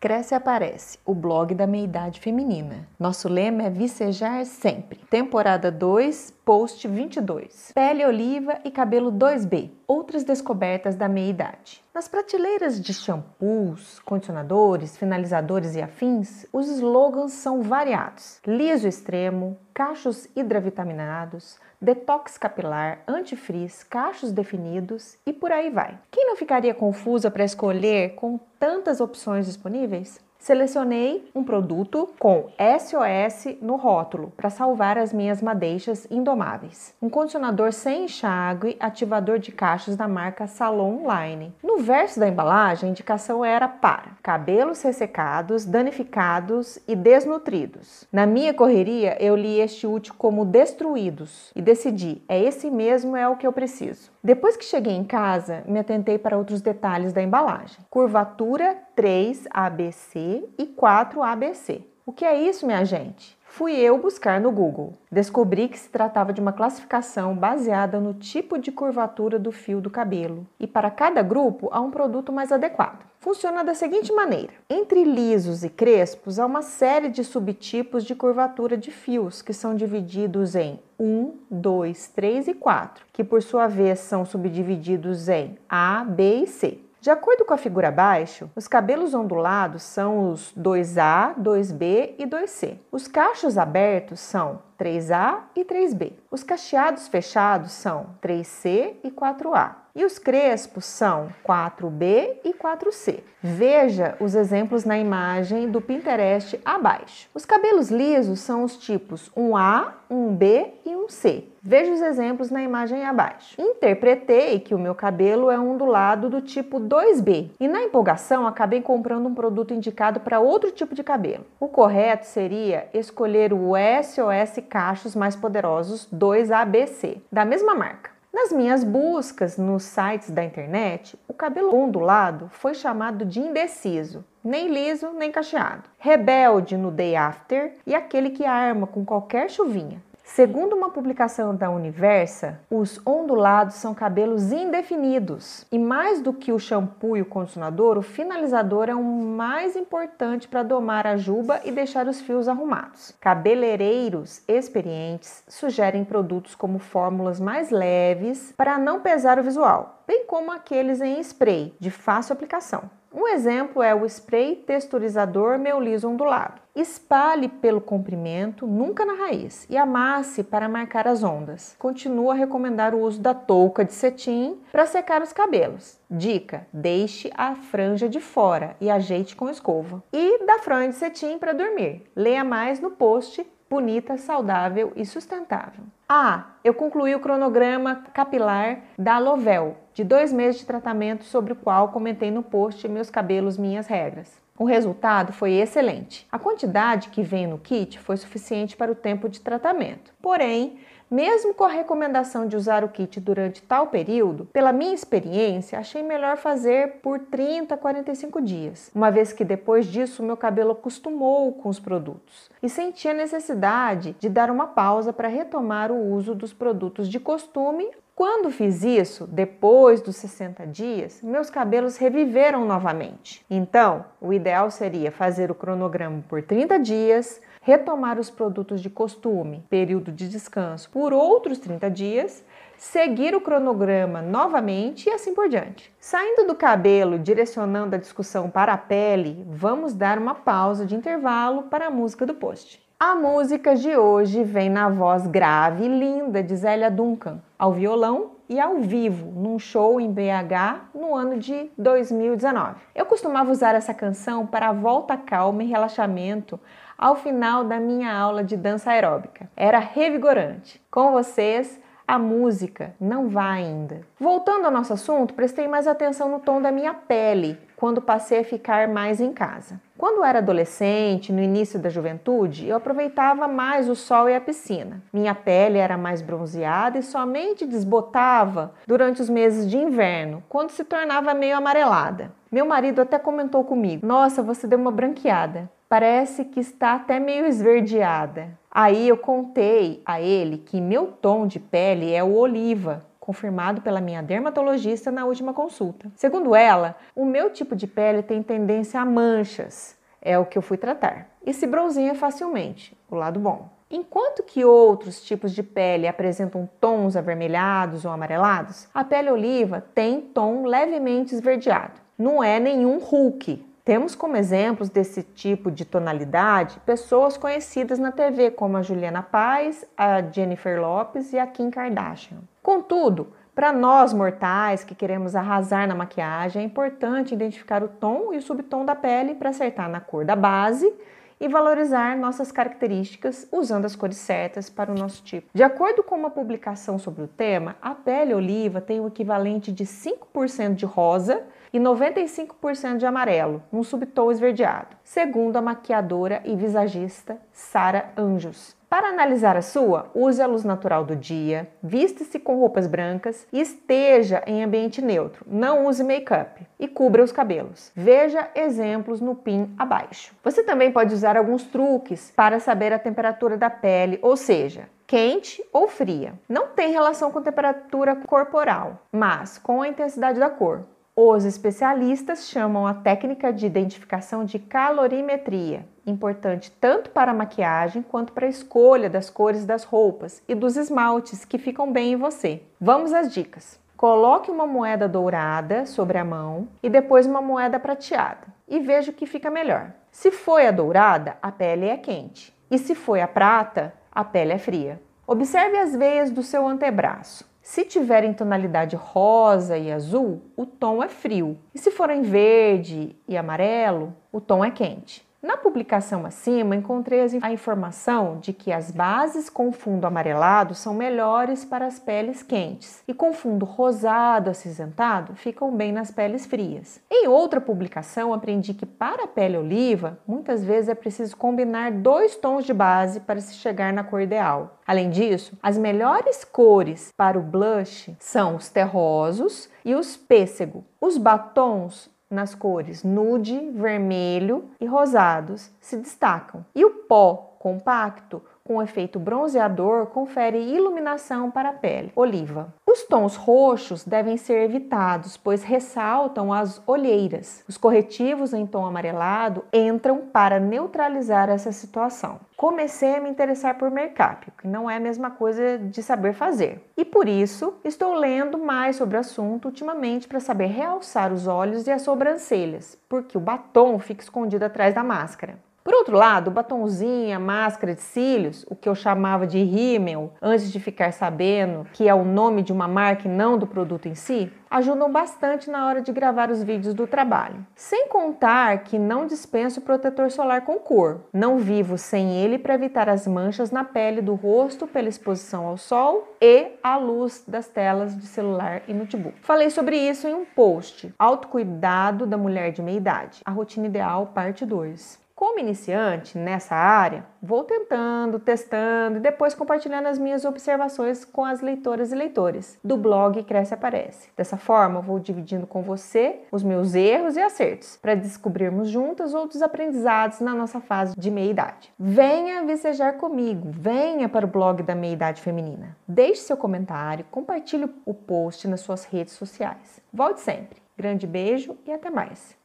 Cresce Aparece, o blog da meia-idade feminina. Nosso lema é vicejar sempre. Temporada 2, post 22. Pele oliva e cabelo 2B. Outras descobertas da meia-idade. Nas prateleiras de shampoos, condicionadores, finalizadores e afins, os slogans são variados: liso extremo, cachos hidravitaminados, detox capilar, antifrizz, cachos definidos e por aí vai. Quem não ficaria confusa para escolher com tantas opções disponíveis? Selecionei um produto com SOS no rótulo para salvar as minhas madeixas indomáveis. Um condicionador sem enxágue, ativador de cachos da marca Salon Line. No verso da embalagem, a indicação era para cabelos ressecados, danificados e desnutridos. Na minha correria, eu li este útil como destruídos e decidi, é esse mesmo é o que eu preciso. Depois que cheguei em casa, me atentei para outros detalhes da embalagem. Curvatura 3 ABC e 4 ABC. O que é isso, minha gente? Fui eu buscar no Google. Descobri que se tratava de uma classificação baseada no tipo de curvatura do fio do cabelo, e para cada grupo há um produto mais adequado. Funciona da seguinte maneira: entre lisos e crespos há uma série de subtipos de curvatura de fios que são divididos em 1, 2, 3 e 4, que por sua vez são subdivididos em A, B e C. De acordo com a figura abaixo, os cabelos ondulados são os 2A, 2B e 2C. Os cachos abertos são 3A e 3B. Os cacheados fechados são 3C e 4A. E os crespos são 4B e 4C. Veja os exemplos na imagem do Pinterest abaixo. Os cabelos lisos são os tipos 1A, 1B e 1C. Veja os exemplos na imagem abaixo. Interpretei que o meu cabelo é ondulado do tipo 2B e na empolgação acabei comprando um produto indicado para outro tipo de cabelo. O correto seria escolher o SOS Cachos mais poderosos 2ABC, da mesma marca. Nas minhas buscas nos sites da internet, o cabelo ondulado foi chamado de indeciso, nem liso nem cacheado, rebelde no day after e aquele que arma com qualquer chuvinha. Segundo uma publicação da Universa, os ondulados são cabelos indefinidos e mais do que o shampoo e o condicionador, o finalizador é o mais importante para domar a juba e deixar os fios arrumados. Cabeleireiros experientes sugerem produtos como fórmulas mais leves para não pesar o visual, bem como aqueles em spray de fácil aplicação. Um exemplo é o spray texturizador Meu Liso Ondulado. Espalhe pelo comprimento, nunca na raiz, e amasse para marcar as ondas. Continua a recomendar o uso da touca de cetim para secar os cabelos. Dica: deixe a franja de fora e ajeite com escova. E da franja de cetim para dormir. Leia mais no post bonita, saudável e sustentável. Ah, eu concluí o cronograma capilar da Lovel, de dois meses de tratamento sobre o qual comentei no post Meus Cabelos, Minhas Regras. O resultado foi excelente. A quantidade que vem no kit foi suficiente para o tempo de tratamento. Porém, mesmo com a recomendação de usar o kit durante tal período, pela minha experiência, achei melhor fazer por 30 a 45 dias, uma vez que depois disso meu cabelo acostumou com os produtos e senti a necessidade de dar uma pausa para retomar o uso dos produtos de costume quando fiz isso, depois dos 60 dias, meus cabelos reviveram novamente. Então, o ideal seria fazer o cronograma por 30 dias, retomar os produtos de costume, período de descanso, por outros 30 dias, seguir o cronograma novamente e assim por diante. Saindo do cabelo, direcionando a discussão para a pele, vamos dar uma pausa de intervalo para a música do post. A música de hoje vem na voz grave e linda de Zélia Duncan, ao violão e ao vivo, num show em BH no ano de 2019. Eu costumava usar essa canção para a volta calma e relaxamento ao final da minha aula de dança aeróbica. Era revigorante. Com vocês, a música não vai ainda. Voltando ao nosso assunto, prestei mais atenção no tom da minha pele quando passei a ficar mais em casa. Quando era adolescente, no início da juventude, eu aproveitava mais o sol e a piscina. Minha pele era mais bronzeada e somente desbotava durante os meses de inverno, quando se tornava meio amarelada. Meu marido até comentou comigo: Nossa, você deu uma branqueada. Parece que está até meio esverdeada. Aí eu contei a ele que meu tom de pele é o oliva, confirmado pela minha dermatologista na última consulta. Segundo ela, o meu tipo de pele tem tendência a manchas, é o que eu fui tratar, e se bronzeia facilmente, o lado bom. Enquanto que outros tipos de pele apresentam tons avermelhados ou amarelados, a pele oliva tem tom levemente esverdeado. Não é nenhum Hulk. Temos como exemplos desse tipo de tonalidade pessoas conhecidas na TV, como a Juliana Paz, a Jennifer Lopes e a Kim Kardashian. Contudo, para nós mortais que queremos arrasar na maquiagem, é importante identificar o tom e o subtom da pele para acertar na cor da base e valorizar nossas características usando as cores certas para o nosso tipo. De acordo com uma publicação sobre o tema, a pele oliva tem o equivalente de 5% de rosa e 95% de amarelo, num subtom esverdeado, segundo a maquiadora e visagista Sara Anjos. Para analisar a sua, use a luz natural do dia, vista-se com roupas brancas e esteja em ambiente neutro. Não use make-up e cubra os cabelos. Veja exemplos no pin abaixo. Você também pode usar alguns truques para saber a temperatura da pele, ou seja, quente ou fria. Não tem relação com temperatura corporal, mas com a intensidade da cor. Os especialistas chamam a técnica de identificação de calorimetria, importante tanto para a maquiagem quanto para a escolha das cores das roupas e dos esmaltes que ficam bem em você. Vamos às dicas. Coloque uma moeda dourada sobre a mão e depois uma moeda prateada e veja o que fica melhor. Se foi a dourada, a pele é quente, e se foi a prata, a pele é fria. Observe as veias do seu antebraço. Se tiver em tonalidade rosa e azul, o tom é frio. E se for em verde e amarelo, o tom é quente. Na publicação acima, encontrei a informação de que as bases com fundo amarelado são melhores para as peles quentes e com fundo rosado acinzentado ficam bem nas peles frias. Em outra publicação, aprendi que para a pele oliva, muitas vezes é preciso combinar dois tons de base para se chegar na cor ideal. Além disso, as melhores cores para o blush são os terrosos e os pêssego. Os batons nas cores nude, vermelho e rosados se destacam. E o pó compacto com efeito bronzeador confere iluminação para a pele. Oliva. Os tons roxos devem ser evitados, pois ressaltam as olheiras. Os corretivos em tom amarelado entram para neutralizar essa situação. Comecei a me interessar por make-up, que não é a mesma coisa de saber fazer. E por isso estou lendo mais sobre o assunto ultimamente para saber realçar os olhos e as sobrancelhas, porque o batom fica escondido atrás da máscara. Por outro lado, o batonzinho, máscara de cílios, o que eu chamava de rímel, antes de ficar sabendo que é o nome de uma marca e não do produto em si, ajudam bastante na hora de gravar os vídeos do trabalho. Sem contar que não dispenso protetor solar com cor. Não vivo sem ele para evitar as manchas na pele do rosto pela exposição ao sol e à luz das telas de celular e notebook. Falei sobre isso em um post, Autocuidado da Mulher de Meia Idade, a rotina ideal, parte 2. Como iniciante nessa área, vou tentando, testando e depois compartilhando as minhas observações com as leitoras e leitores do blog Cresce Aparece. Dessa forma, vou dividindo com você os meus erros e acertos para descobrirmos juntas outros aprendizados na nossa fase de meia-idade. Venha vicejar comigo, venha para o blog da Meia-Idade Feminina. Deixe seu comentário, compartilhe o post nas suas redes sociais. Volte sempre. Grande beijo e até mais!